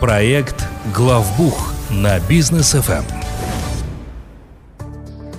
Проект «Главбух» на бизнес ФМ.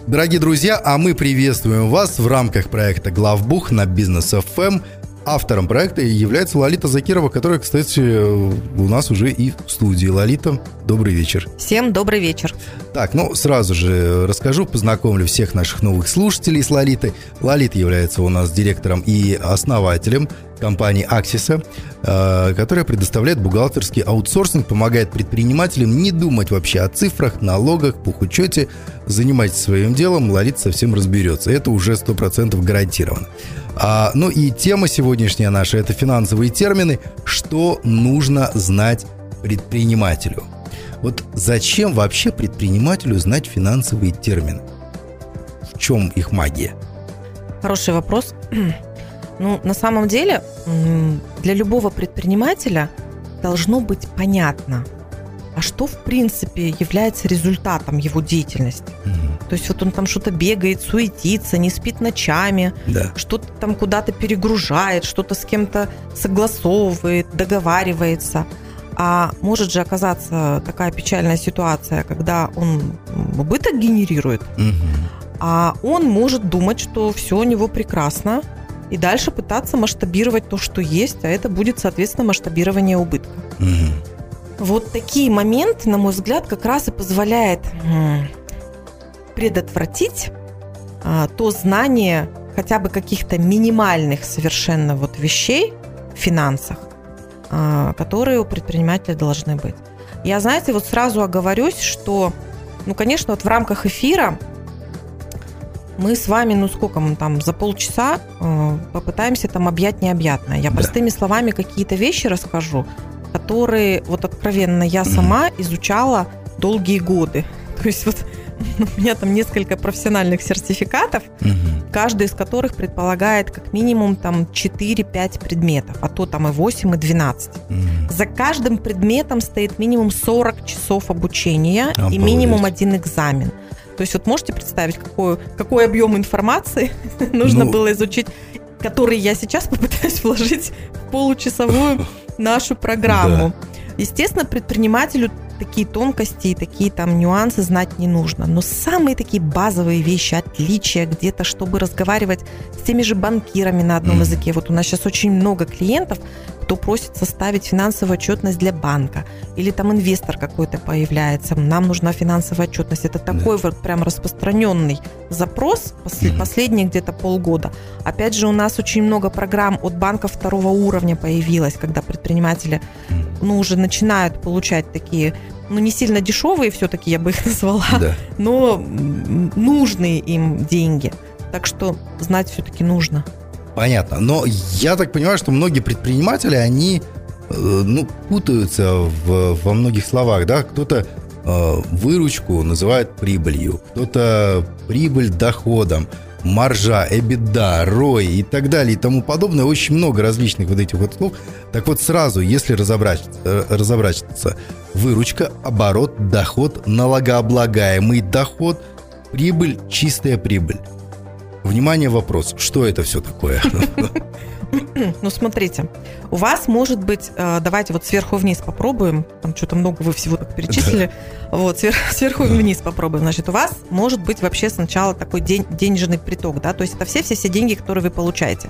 Дорогие друзья, а мы приветствуем вас в рамках проекта «Главбух» на бизнес ФМ. Автором проекта является Лолита Закирова, которая, кстати, у нас уже и в студии. Лолита, добрый вечер. Всем добрый вечер. Так, ну сразу же расскажу, познакомлю всех наших новых слушателей с Лолитой. Лолита является у нас директором и основателем компании Аксиса, э, которая предоставляет бухгалтерский аутсорсинг, помогает предпринимателям не думать вообще о цифрах, налогах, бухучете. Занимайтесь своим делом, Лолита совсем разберется. Это уже 100% гарантировано. А, ну и тема сегодняшняя наша – это финансовые термины. Что нужно знать предпринимателю? Вот зачем вообще предпринимателю знать финансовые термины? В чем их магия? Хороший вопрос. Ну, на самом деле, для любого предпринимателя должно быть понятно, а что, в принципе, является результатом его деятельности. Угу. То есть вот он там что-то бегает, суетится, не спит ночами, да. что-то там куда-то перегружает, что-то с кем-то согласовывает, договаривается. А может же оказаться такая печальная ситуация, когда он убыток генерирует, угу. а он может думать, что все у него прекрасно, и дальше пытаться масштабировать то, что есть, а это будет, соответственно, масштабирование убытка. Угу. Вот такие моменты, на мой взгляд, как раз и позволяет предотвратить а, то знание хотя бы каких-то минимальных совершенно вот вещей в финансах, а, которые у предпринимателя должны быть. Я, знаете, вот сразу оговорюсь, что, ну, конечно, вот в рамках эфира мы с вами, ну сколько мы там, за полчаса э, попытаемся там объять необъятное. Я да. простыми словами какие-то вещи расскажу, которые, вот откровенно, я сама изучала долгие годы. То есть вот у меня там несколько профессиональных сертификатов, угу. каждый из которых предполагает как минимум там 4-5 предметов, а то там и 8, и 12. Угу. За каждым предметом стоит минимум 40 часов обучения Обалдеть. и минимум один экзамен. То есть вот можете представить, какой, какой объем информации нужно ну, было изучить, который я сейчас попытаюсь вложить в получасовую нашу программу. Да. Естественно, предпринимателю такие тонкости и такие там нюансы знать не нужно. Но самые такие базовые вещи, отличия где-то, чтобы разговаривать с теми же банкирами на одном mm. языке. Вот у нас сейчас очень много клиентов, кто просит составить финансовую отчетность для банка. Или там инвестор какой-то появляется, нам нужна финансовая отчетность. Это такой да. вот прям распространенный запрос после, mm последние где-то полгода. Опять же, у нас очень много программ от банка второго уровня появилось, когда предприниматели ну, уже начинают получать такие ну, не сильно дешевые все-таки, я бы их назвала, да. но нужные им деньги. Так что знать все-таки нужно. Понятно. Но я так понимаю, что многие предприниматели, они э, ну, путаются в, во многих словах, да, кто-то э, выручку называет прибылью, кто-то прибыль доходом, маржа, эбида, рой и так далее и тому подобное. Очень много различных вот этих вот слов. Так вот сразу, если разобрать, э, разобраться, выручка, оборот, доход, налогооблагаемый доход, прибыль, чистая прибыль. Внимание, вопрос. Что это все такое? Ну, смотрите, у вас может быть, э, давайте вот сверху вниз попробуем, там что-то много вы всего так перечислили, да. вот сверху вниз попробуем. Значит, у вас может быть вообще сначала такой день, денежный приток, да, то есть это все-все-все деньги, которые вы получаете.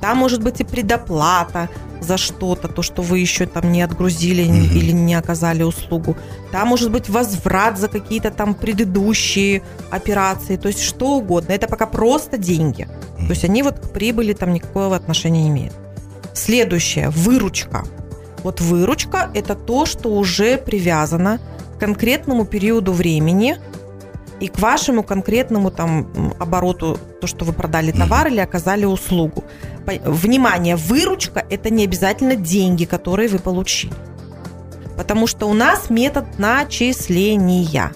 Там может быть и предоплата за что-то, то, что вы еще там не отгрузили mm-hmm. или не оказали услугу. Там может быть возврат за какие-то там предыдущие операции, то есть что угодно. Это пока просто деньги. Mm-hmm. То есть они вот к прибыли там никакого отношения не имеют. Следующее, выручка. Вот выручка – это то, что уже привязано к конкретному периоду времени и к вашему конкретному там обороту, то, что вы продали товар или оказали услугу. Внимание, выручка – это не обязательно деньги, которые вы получили. Потому что у нас метод начисления.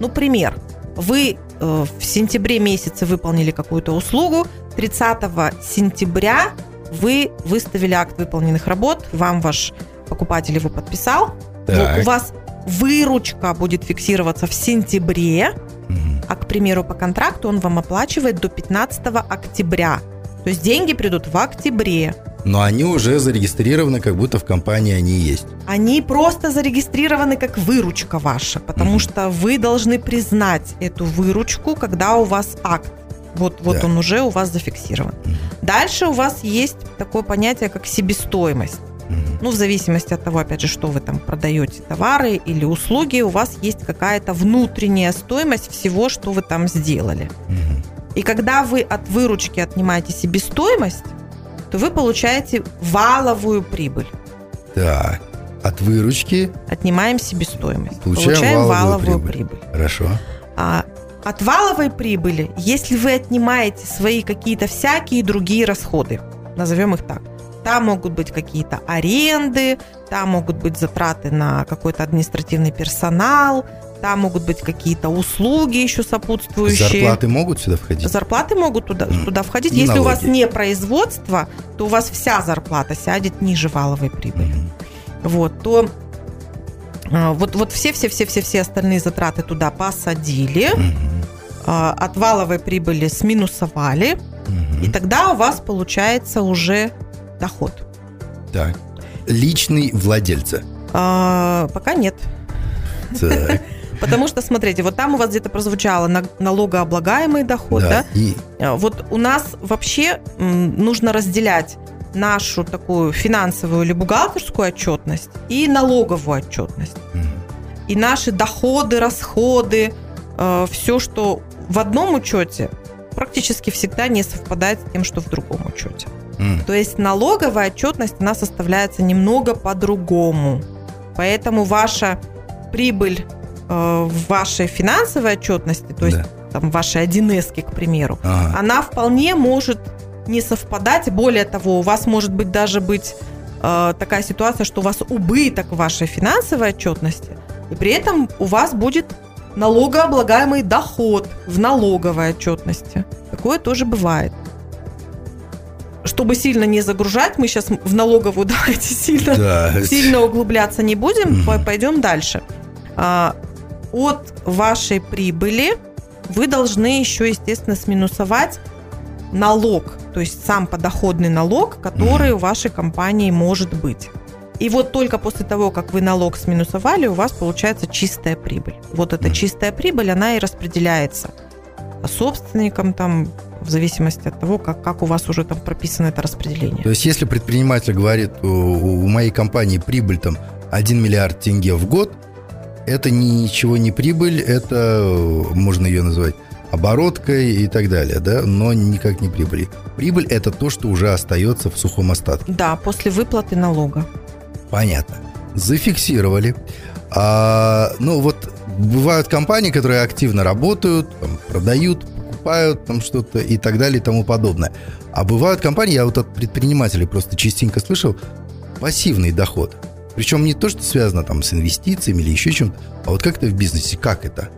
Ну, пример. Вы э, в сентябре месяце выполнили какую-то услугу, 30 сентября вы выставили акт выполненных работ, вам ваш покупатель его подписал, так. у вас выручка будет фиксироваться в сентябре, угу. а, к примеру, по контракту он вам оплачивает до 15 октября. То есть деньги придут в октябре. Но они уже зарегистрированы, как будто в компании они есть. Они просто зарегистрированы как выручка ваша, потому Мгм. что вы должны признать эту выручку, когда у вас акт. Вот, вот Да. он уже у вас зафиксирован. Мгм. Дальше у вас есть такое понятие, как себестоимость. Ну, в зависимости от того, опять же, что вы там продаете, товары или услуги, у вас есть какая-то внутренняя стоимость всего, что вы там сделали. И когда вы от выручки отнимаете себестоимость, то вы получаете валовую прибыль. Так, от выручки, Отнимаем себестоимость. Получаем валовую валовую прибыль. прибыль. хорошо. А от валовой прибыли, если вы отнимаете свои какие-то всякие другие расходы, назовем их так, там могут быть какие-то аренды, там могут быть затраты на какой-то административный персонал, там могут быть какие-то услуги еще сопутствующие. Зарплаты могут сюда входить? Зарплаты могут туда, туда входить. Если у вас не производство, то у вас вся зарплата сядет ниже валовой прибыли. Мгм. Вот, то а, вот, вот все-все-все-все-все остальные затраты туда посадили, а, от валовой прибыли сминусовали, Мгм. и тогда у вас получается уже доход. Так. Личный владельца. А, пока нет. Так, Потому что, смотрите, вот там у вас где-то прозвучало на- налогооблагаемый доход, да? да. И А, Вот у нас вообще нужно разделять нашу такую финансовую или бухгалтерскую отчетность и налоговую отчетность. мгм. И наши доходы, расходы, все, что в одном учете, практически всегда не совпадает с тем, что в другом учете. То есть налоговая отчетность, она составляется немного по-другому. Поэтому ваша прибыль э, в вашей финансовой отчетности, то есть Да. там вашей 1С, к примеру, Ага. она вполне может не совпадать. Более того, у вас может быть даже быть э, такая ситуация, что у вас убыток в вашей финансовой отчетности, и при этом у вас будет налогооблагаемый доход в налоговой отчетности. Такое тоже бывает. Чтобы сильно не загружать, мы сейчас в налоговую давайте сильно Да. сильно углубляться не будем, по- пойдем дальше. А, От вашей прибыли вы должны еще, естественно, сминусовать налог, то есть сам подоходный налог, который Мгм. у вашей компании может быть. И вот только после того, как вы налог сминусовали, у вас получается чистая прибыль. Вот эта чистая прибыль, она и распределяется собственникам там, в зависимости от того, как, как у вас уже там прописано это распределение. То есть, если предприниматель говорит, у, у моей компании прибыль там 1 миллиард тенге в год, это ничего не прибыль, это можно ее назвать обороткой и так далее, да, но никак не прибыль. Прибыль – это то, что уже остается в сухом остатке. Да, после выплаты налога. Понятно. Зафиксировали. А, ну вот бывают компании, которые активно работают, там, продают, покупают там что-то и так далее и тому подобное. А бывают компании, я вот от предпринимателей просто частенько слышал, пассивный доход. Причем не то, что связано там с инвестициями или еще чем-то, а вот как это в бизнесе, как это?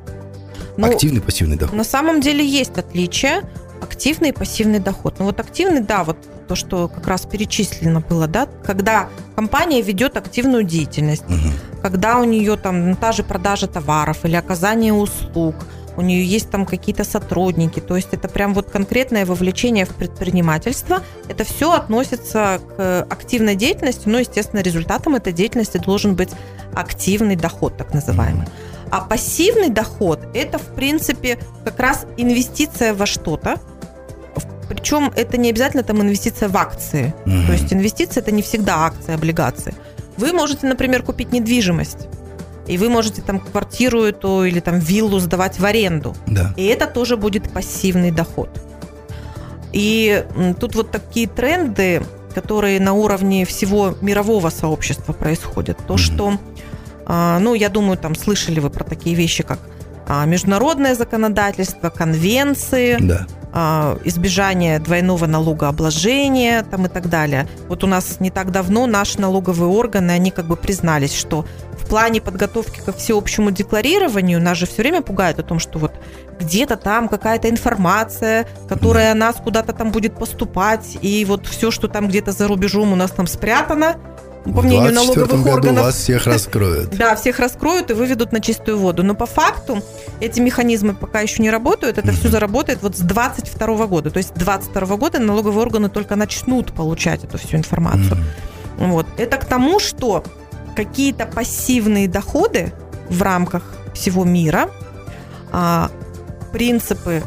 Ну, Активный, пассивный доход. На самом деле есть отличие активный и пассивный доход. Ну вот активный, да, вот то, что как раз перечислено было, да, когда компания ведет активную деятельность, Мгм. когда у нее там та же продажа товаров или оказание услуг, у нее есть там какие-то сотрудники, то есть это прям вот конкретное вовлечение в предпринимательство. Это все относится к активной деятельности, но, естественно, результатом этой деятельности должен быть активный доход, так называемый. А пассивный доход – это, в принципе, как раз инвестиция во что-то. Причем это не обязательно там инвестиция в акции. Мгм. То есть инвестиция – это не всегда акции, облигации. Вы можете, например, купить недвижимость, и вы можете там квартиру эту или там виллу сдавать в аренду. Да. И это тоже будет пассивный доход. И тут вот такие тренды, которые на уровне всего мирового сообщества происходят. То, Мгм. что, а, ну, я думаю, там слышали вы про такие вещи, как а, международное законодательство, конвенции, Да. А, избежание двойного налогообложения там и так далее. Вот у нас не так давно наши налоговые органы, они как бы признались, что в плане подготовки ко всеобщему декларированию нас же все время пугают о том, что вот где-то там какая-то информация, которая нас куда-то там будет поступать, и вот все, что там где-то за рубежом у нас там спрятано, по мнению налоговых году органов. вас всех раскроют. Да, всех раскроют и выведут на чистую воду. Но по факту эти механизмы пока еще не работают. Это все заработает вот с 22 года. То есть с 22 года налоговые органы только начнут получать эту всю информацию. Вот. Это к тому, что какие-то пассивные доходы в рамках всего мира, а, принципы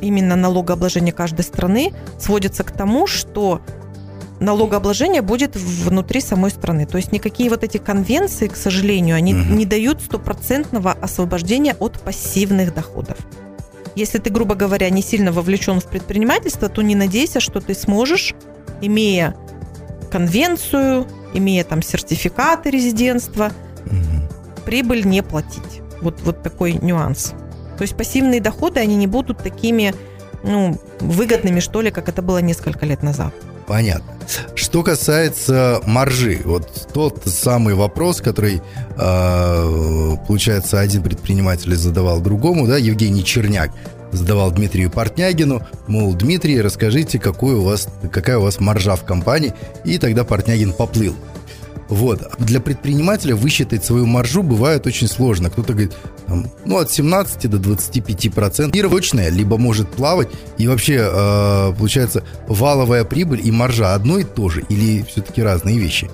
именно налогообложения каждой страны сводятся к тому, что налогообложение будет внутри самой страны. То есть никакие вот эти конвенции, к сожалению, они угу. не дают стопроцентного освобождения от пассивных доходов. Если ты, грубо говоря, не сильно вовлечен в предпринимательство, то не надейся, что ты сможешь, имея конвенцию, имея там сертификаты резидентства, угу. прибыль не платить. Вот, вот такой нюанс. То есть пассивные доходы, они не будут такими ну, выгодными, что ли, как это было несколько лет назад. Понятно. Что касается маржи, вот тот самый вопрос, который, э, получается, один предприниматель задавал другому, да, Евгений Черняк задавал Дмитрию Портнягину, мол, Дмитрий, расскажите, какой у вас, какая у вас маржа в компании, и тогда Портнягин поплыл. Вот. Для предпринимателя высчитать свою маржу бывает очень сложно. Кто-то говорит, там, ну, от 17 до 25 процентов. Точная, либо может плавать. И вообще, э, получается, валовая прибыль и маржа одно и то же? Или все-таки разные вещи?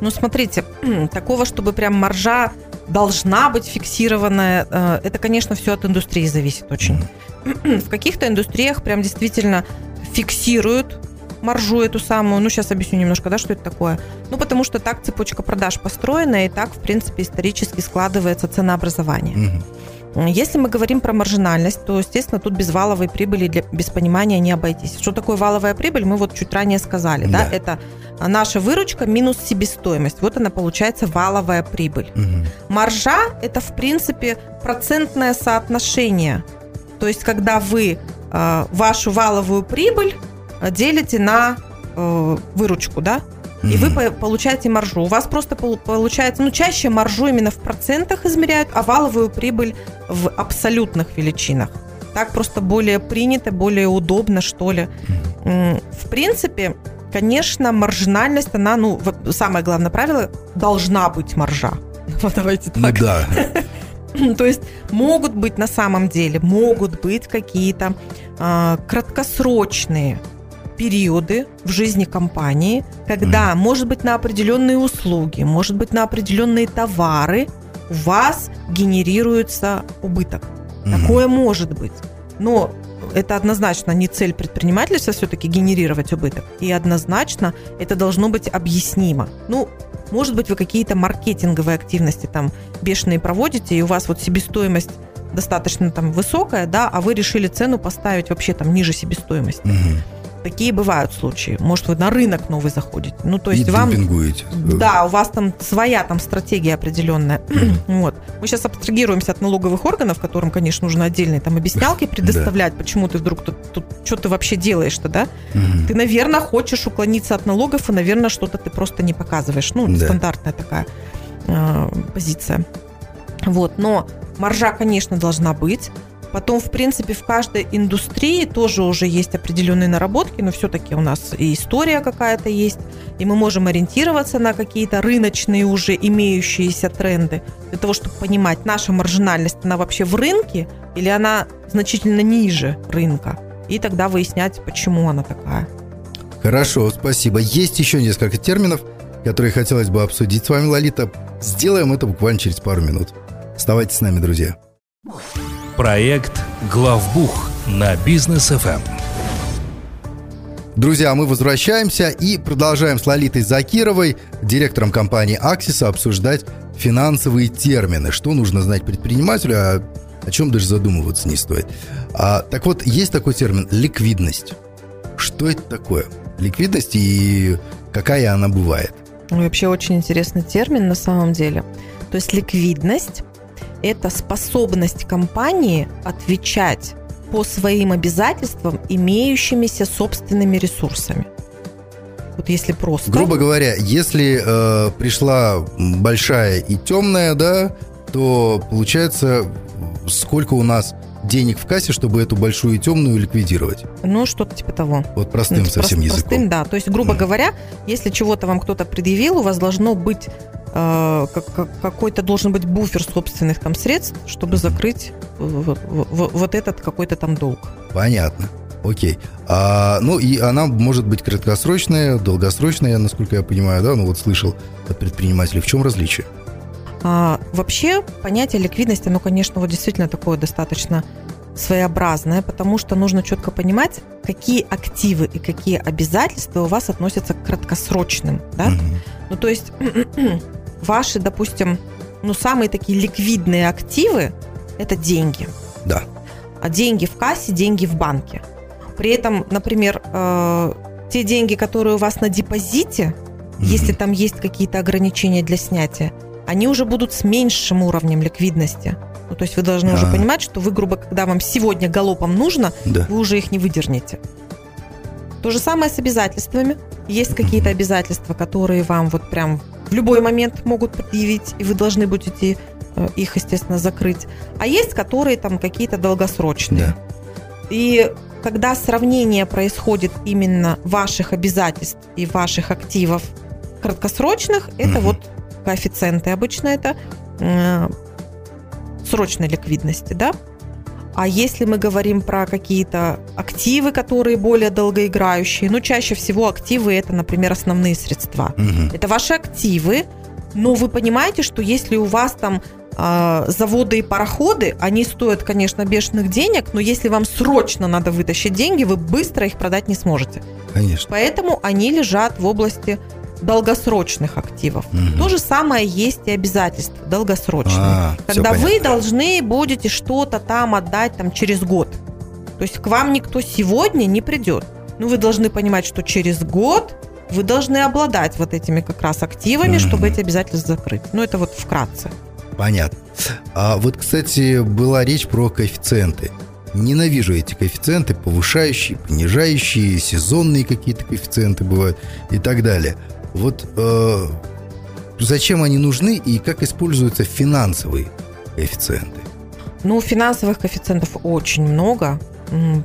Ну, смотрите, такого, чтобы прям маржа должна быть фиксированная, э, это, конечно, все от индустрии зависит очень. В каких-то индустриях прям действительно фиксируют маржу эту самую. Ну, сейчас объясню немножко, да, что это такое. Ну, потому что так цепочка продаж построена, и так, в принципе, исторически складывается ценообразование. Угу. Если мы говорим про маржинальность, то, естественно, тут без валовой прибыли для, без понимания не обойтись. Что такое валовая прибыль, мы вот чуть ранее сказали. Да. Да? Это наша выручка минус себестоимость. Вот она получается валовая прибыль. Угу. Маржа – это, в принципе, процентное соотношение. То есть, когда вы э, вашу валовую прибыль делите на э, выручку, да, и вы получаете маржу. У вас просто получается, ну, чаще маржу именно в процентах измеряют, а валовую прибыль в абсолютных величинах. Так просто более принято, более удобно, что ли. В принципе, конечно, маржинальность, она, ну, самое главное правило, должна быть маржа. Вот давайте ну так. Да. То есть могут быть на самом деле, могут быть какие-то э, краткосрочные периоды в жизни компании, когда, mm. может быть, на определенные услуги, может быть, на определенные товары у вас генерируется убыток. Mm. Такое может быть. Но это однозначно не цель предпринимательства все-таки генерировать убыток. И однозначно это должно быть объяснимо. Ну, может быть, вы какие-то маркетинговые активности там бешеные проводите, и у вас вот себестоимость достаточно там высокая, да, а вы решили цену поставить вообще там ниже себестоимости. Угу. Такие бывают случаи. Может, вы на рынок новый заходите. Ну, то есть и вам... Да, у вас там своя там стратегия определенная. вот. Мы сейчас абстрагируемся от налоговых органов, которым, конечно, нужно отдельные там объяснялки предоставлять, почему ты вдруг тут, тут что ты вообще делаешь-то, да? Ты, наверное, хочешь уклониться от налогов, и, наверное, что-то ты просто не показываешь. Ну, да. стандартная такая э, позиция. Вот, но маржа, конечно, должна быть. Потом, в принципе, в каждой индустрии тоже уже есть определенные наработки, но все-таки у нас и история какая-то есть, и мы можем ориентироваться на какие-то рыночные уже имеющиеся тренды для того, чтобы понимать, наша маржинальность, она вообще в рынке или она значительно ниже рынка, и тогда выяснять, почему она такая. Хорошо, спасибо. Есть еще несколько терминов, которые хотелось бы обсудить с вами, Лолита. Сделаем это буквально через пару минут. Оставайтесь с нами, друзья. Проект «Главбух» на бизнес ФМ. Друзья, мы возвращаемся и продолжаем с Лолитой Закировой, директором компании Аксиса, обсуждать финансовые термины. Что нужно знать предпринимателю, а о чем даже задумываться не стоит. А, так вот, есть такой термин ликвидность. Что это такое? Ликвидность и какая она бывает? Вообще очень интересный термин на самом деле. То есть ликвидность это способность компании отвечать по своим обязательствам имеющимися собственными ресурсами. Вот если просто. Грубо говоря, если э, пришла большая и темная, да, то получается, сколько у нас денег в кассе, чтобы эту большую темную ликвидировать. Ну, что-то типа того. Вот простым Ну, совсем прост- языком. Простым, да. То есть, грубо Мгм. говоря, если чего-то вам кто-то предъявил, у вас должно быть э, как- как- какой-то должен быть буфер собственных там средств, чтобы закрыть э, в- в- вот этот какой-то там долг. Понятно. Окей. А, ну и она может быть краткосрочная, долгосрочная, насколько я понимаю, да? Ну вот слышал от предпринимателей. В чем различие? А, вообще понятие ликвидности, оно, конечно, вот действительно такое достаточно своеобразное, потому что нужно четко понимать, какие активы и какие обязательства у вас относятся к краткосрочным, да? Мгм. Ну, то есть ваши, допустим, ну, самые такие ликвидные активы – это деньги. Да. А деньги в кассе, деньги в банке. При этом, например, э, те деньги, которые у вас на депозите, Мгм. если там есть какие-то ограничения для снятия, они уже будут с меньшим уровнем ликвидности. Ну, то есть вы должны уже А. понимать, что вы, грубо, когда вам сегодня галопом нужно, Да. вы уже их не выдернете. То же самое с обязательствами. Есть какие-то обязательства, которые вам вот прям в любой момент могут предъявить, и вы должны будете э, их, естественно, закрыть. А есть, которые там какие-то долгосрочные. Да. И когда сравнение происходит именно ваших обязательств и ваших активов краткосрочных, это Мгм. вот коэффициенты обычно это э, срочной ликвидности, да? А если мы говорим про какие-то активы, которые более долгоиграющие, ну, чаще всего активы это, например, основные средства. Мгм. Это ваши активы, но вы понимаете, что если у вас там а, заводы и пароходы, они стоят, конечно, бешеных денег, но если вам срочно надо вытащить деньги, вы быстро их продать не сможете. Конечно. Поэтому они лежат в области долгосрочных активов. Мгм. То же самое есть и обязательства долгосрочные. А, когда вы должны будете что-то там отдать там через год. То есть к вам никто сегодня не придет. Но вы должны понимать, что через год вы должны обладать вот этими как раз активами, Мгм. чтобы эти обязательства закрыть. Ну, это вот вкратце. Понятно. А вот, кстати, была речь про коэффициенты. Ненавижу эти коэффициенты, повышающие, понижающие, сезонные какие-то коэффициенты бывают и так далее. Вот э, зачем они нужны и как используются финансовые коэффициенты? Ну, финансовых коэффициентов очень много.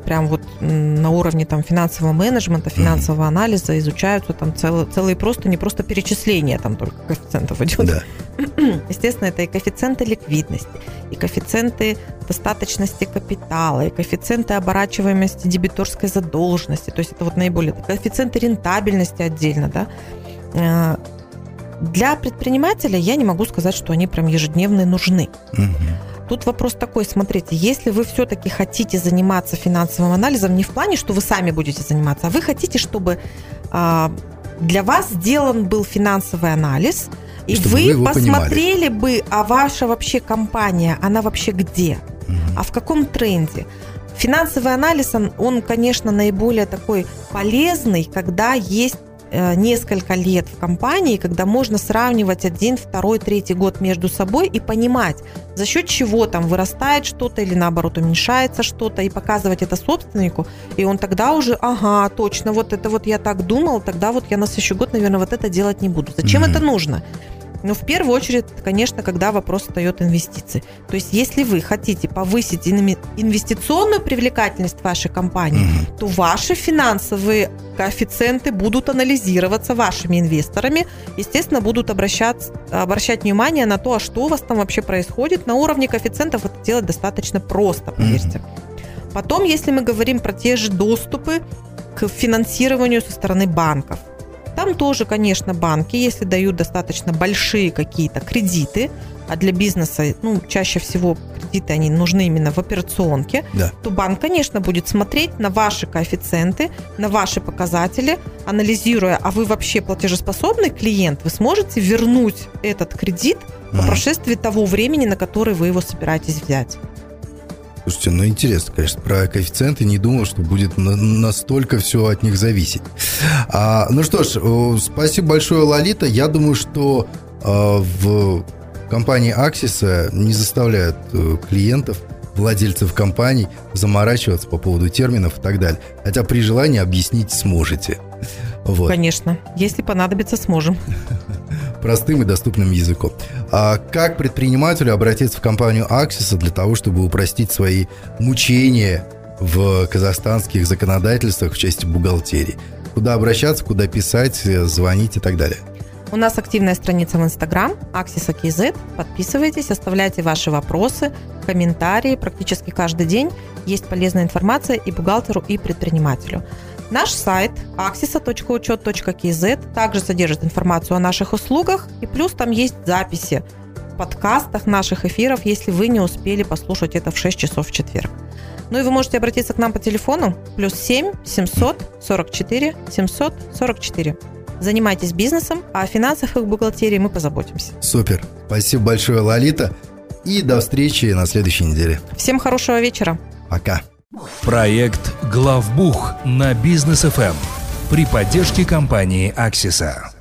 Прям вот на уровне там финансового менеджмента, финансового анализа изучаются там целые, целые просто, не просто перечисления там только коэффициентов идет. Да. Естественно, это и коэффициенты ликвидности, и коэффициенты достаточности капитала, и коэффициенты оборачиваемости дебиторской задолженности. То есть это вот наиболее... Коэффициенты рентабельности отдельно, да. Э, Для предпринимателя я не могу сказать, что они прям ежедневно нужны. Мгм. Тут вопрос такой, смотрите, если вы все-таки хотите заниматься финансовым анализом не в плане, что вы сами будете заниматься, а вы хотите, чтобы а, для вас сделан был финансовый анализ, и, вы, вы посмотрели бы, а ваша вообще компания, она вообще где, Мгм. а в каком тренде. Финансовый анализ, он, он, конечно, наиболее такой полезный, когда есть несколько лет в компании, когда можно сравнивать один, второй, третий год между собой и понимать, за счет чего там вырастает что-то или наоборот уменьшается что-то, и показывать это собственнику, и он тогда уже, ага, точно, вот это вот я так думал, тогда вот я на следующий год, наверное, вот это делать не буду. Зачем Мгм. это нужно? Ну, в первую очередь, конечно, когда вопрос встает инвестиций. То есть, если вы хотите повысить инве- инвестиционную привлекательность вашей компании, Мгм. то ваши финансовые коэффициенты будут анализироваться вашими инвесторами, естественно, будут обращать, обращать внимание на то, а что у вас там вообще происходит. На уровне коэффициентов это делать достаточно просто, поверьте. Потом, если мы говорим про те же доступы к финансированию со стороны банков, там тоже, конечно, банки, если дают достаточно большие какие-то кредиты, а для бизнеса, ну, чаще всего кредиты, они нужны именно в операционке, Да. то банк, конечно, будет смотреть на ваши коэффициенты, на ваши показатели, анализируя, а вы вообще платежеспособный клиент, вы сможете вернуть этот кредит по прошествии того времени, на который вы его собираетесь взять. Слушайте, ну интересно, конечно, про коэффициенты не думал, что будет на- настолько все от них зависеть. А, ну что ж, спасибо большое, Лолита. Я думаю, что э, в компании Аксиса не заставляют э, клиентов, владельцев компаний заморачиваться по поводу терминов и так далее. Хотя при желании объяснить сможете. Вот. Конечно. Если понадобится, сможем. простым и доступным языком. А как предпринимателю обратиться в компанию Аксиса для того, чтобы упростить свои мучения в казахстанских законодательствах в части бухгалтерии? Куда обращаться, куда писать, звонить и так далее? У нас активная страница в Инстаграм, Аксиса KZ. Подписывайтесь, оставляйте ваши вопросы, комментарии. Практически каждый день есть полезная информация и бухгалтеру, и предпринимателю. Наш сайт axisa.учет.kz также содержит информацию о наших услугах, и плюс там есть записи в подкастах наших эфиров, если вы не успели послушать это в 6 часов в четверг. Ну и вы можете обратиться к нам по телефону плюс 7 744 744. Занимайтесь бизнесом, а о финансах и бухгалтерии мы позаботимся. Супер. Спасибо большое, Лолита. И до встречи на следующей неделе. Всем хорошего вечера. Пока. Проект «Главбух» на Бизнес ФМ при поддержке компании «Аксиса».